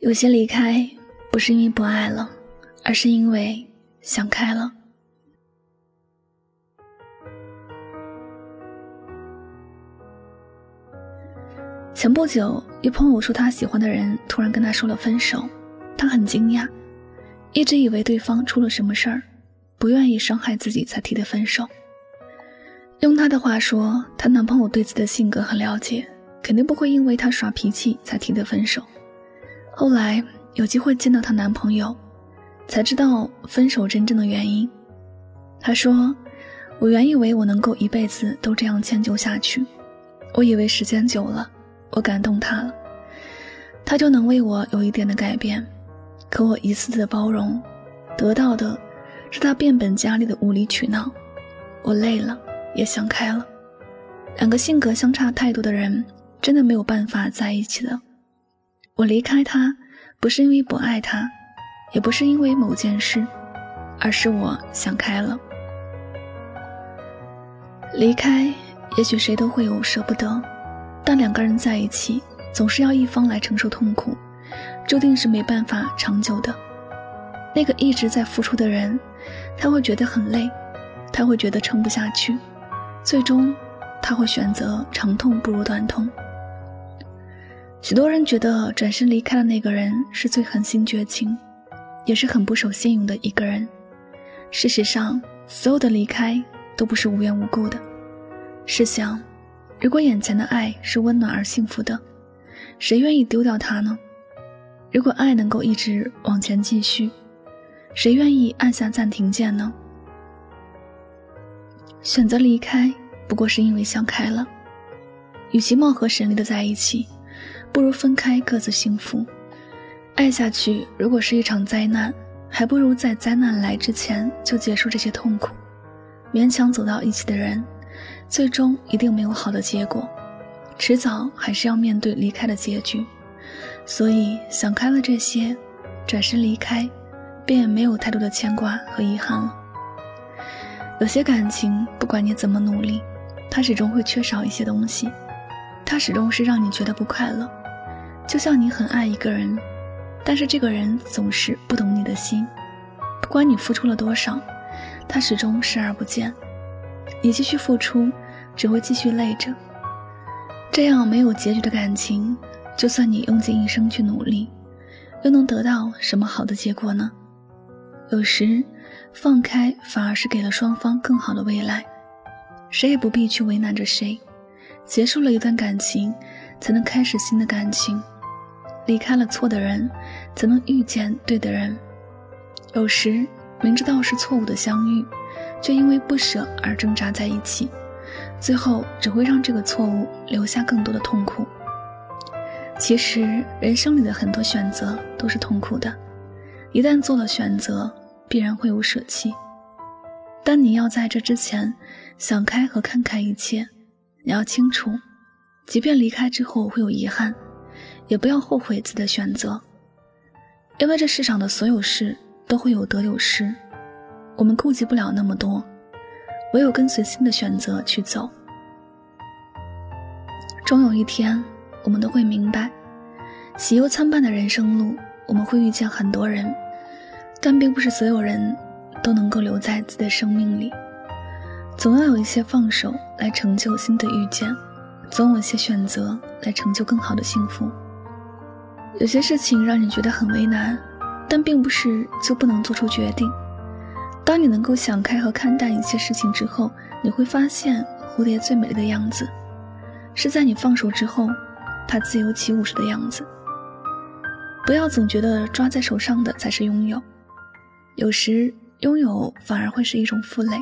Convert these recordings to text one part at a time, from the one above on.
有些离开不是因为不爱了，而是因为想开了。前不久，一朋友说他喜欢的人突然跟他说了分手，他很惊讶，一直以为对方出了什么事儿，不愿意伤害自己才提的分手。用她的话说，她男朋友对自己的性格很了解，肯定不会因为她耍脾气才提的分手。后来有机会见到她男朋友，才知道分手真正的原因。她说：“我原以为我能够一辈子都这样迁就下去，我以为时间久了。”我感动他了，他就能为我有一点的改变。可我一次次的包容，得到的是他变本加厉的无理取闹。我累了，也想开了。两个性格相差太多的人，真的没有办法在一起的。我离开他，不是因为不爱他，也不是因为某件事，而是我想开了。离开，也许谁都会有舍不得。但两个人在一起，总是要一方来承受痛苦，注定是没办法长久的。那个一直在付出的人，他会觉得很累，他会觉得撑不下去，最终他会选择长痛不如短痛。许多人觉得转身离开的那个人是最狠心绝情，也是很不守信用的一个人。事实上，所有的离开都不是无缘无故的。试想。如果眼前的爱是温暖而幸福的，谁愿意丢掉它呢？如果爱能够一直往前继续，谁愿意按下暂停键呢？选择离开，不过是因为想开了。与其貌合神离的在一起，不如分开各自幸福。爱下去，如果是一场灾难，还不如在灾难来之前就结束这些痛苦。勉强走到一起的人。最终一定没有好的结果，迟早还是要面对离开的结局。所以想开了这些，转身离开，便也没有太多的牵挂和遗憾了。有些感情，不管你怎么努力，它始终会缺少一些东西，它始终是让你觉得不快乐。就像你很爱一个人，但是这个人总是不懂你的心，不管你付出了多少，他始终视而不见。你继续付出，只会继续累着。这样没有结局的感情，就算你用尽一生去努力，又能得到什么好的结果呢？有时，放开反而是给了双方更好的未来。谁也不必去为难着谁。结束了一段感情，才能开始新的感情。离开了错的人，才能遇见对的人。有时，明知道是错误的相遇。却因为不舍而挣扎在一起，最后只会让这个错误留下更多的痛苦。其实人生里的很多选择都是痛苦的，一旦做了选择，必然会有舍弃。但你要在这之前想开和看开一切，你要清楚，即便离开之后会有遗憾，也不要后悔自己的选择，因为这世上的所有事都会有得有失。我们顾及不了那么多，唯有跟随心的选择去走。终有一天，我们都会明白，喜忧参半的人生路，我们会遇见很多人，但并不是所有人都能够留在自己的生命里。总要有一些放手来成就新的遇见，总有一些选择来成就更好的幸福。有些事情让你觉得很为难，但并不是就不能做出决定。当你能够想开和看淡一切事情之后，你会发现蝴蝶最美的样子，是在你放手之后，它自由起舞时的样子。不要总觉得抓在手上的才是拥有，有时拥有反而会是一种负累。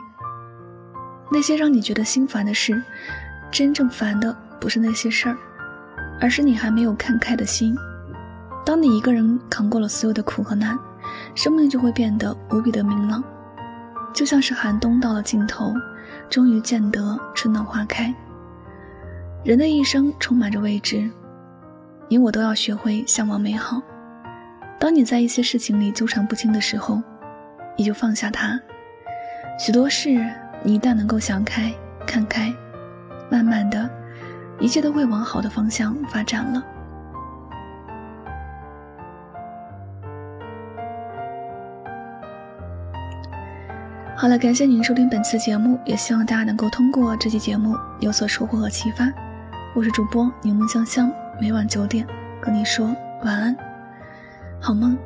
那些让你觉得心烦的事，真正烦的不是那些事儿，而是你还没有看开的心。当你一个人扛过了所有的苦和难，生命就会变得无比的明朗。就像是寒冬到了尽头，终于见得春暖花开。人的一生充满着未知，你我都要学会向往美好。当你在一些事情里纠缠不清的时候，你就放下它。许多事，你一旦能够想开、看开，慢慢的，一切都会往好的方向发展了。好了，感谢您收听本次节目，也希望大家能够通过这期节目有所收获和启发。我是主播柠檬香香，每晚九点跟你说晚安，好梦。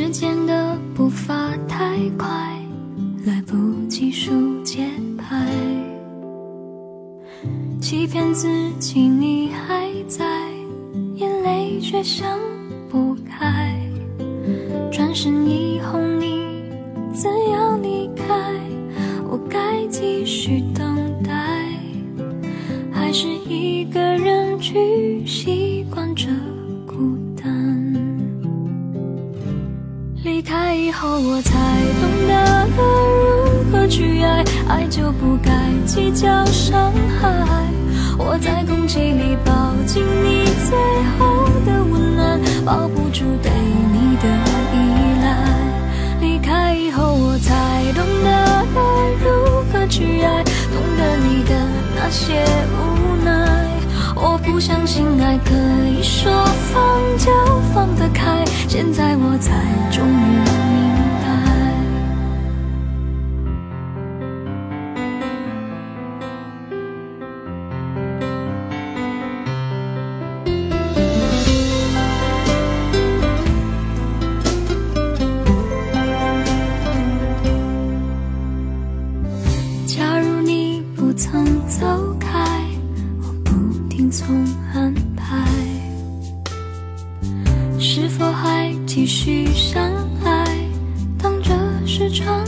时间的步伐太快，来不及数节拍，欺骗自己你还在，眼泪却想不开。转身一以后，我才懂得了如何去爱，爱就不该计较伤害。我在空气里抱紧你最后的温暖，抱不住对你的依赖。离开以后，我才懂得了如何去爱，懂得你的那些无奈。我不相信爱可以说放就放得开，现在我才终于。是否还继续相爱？当这是场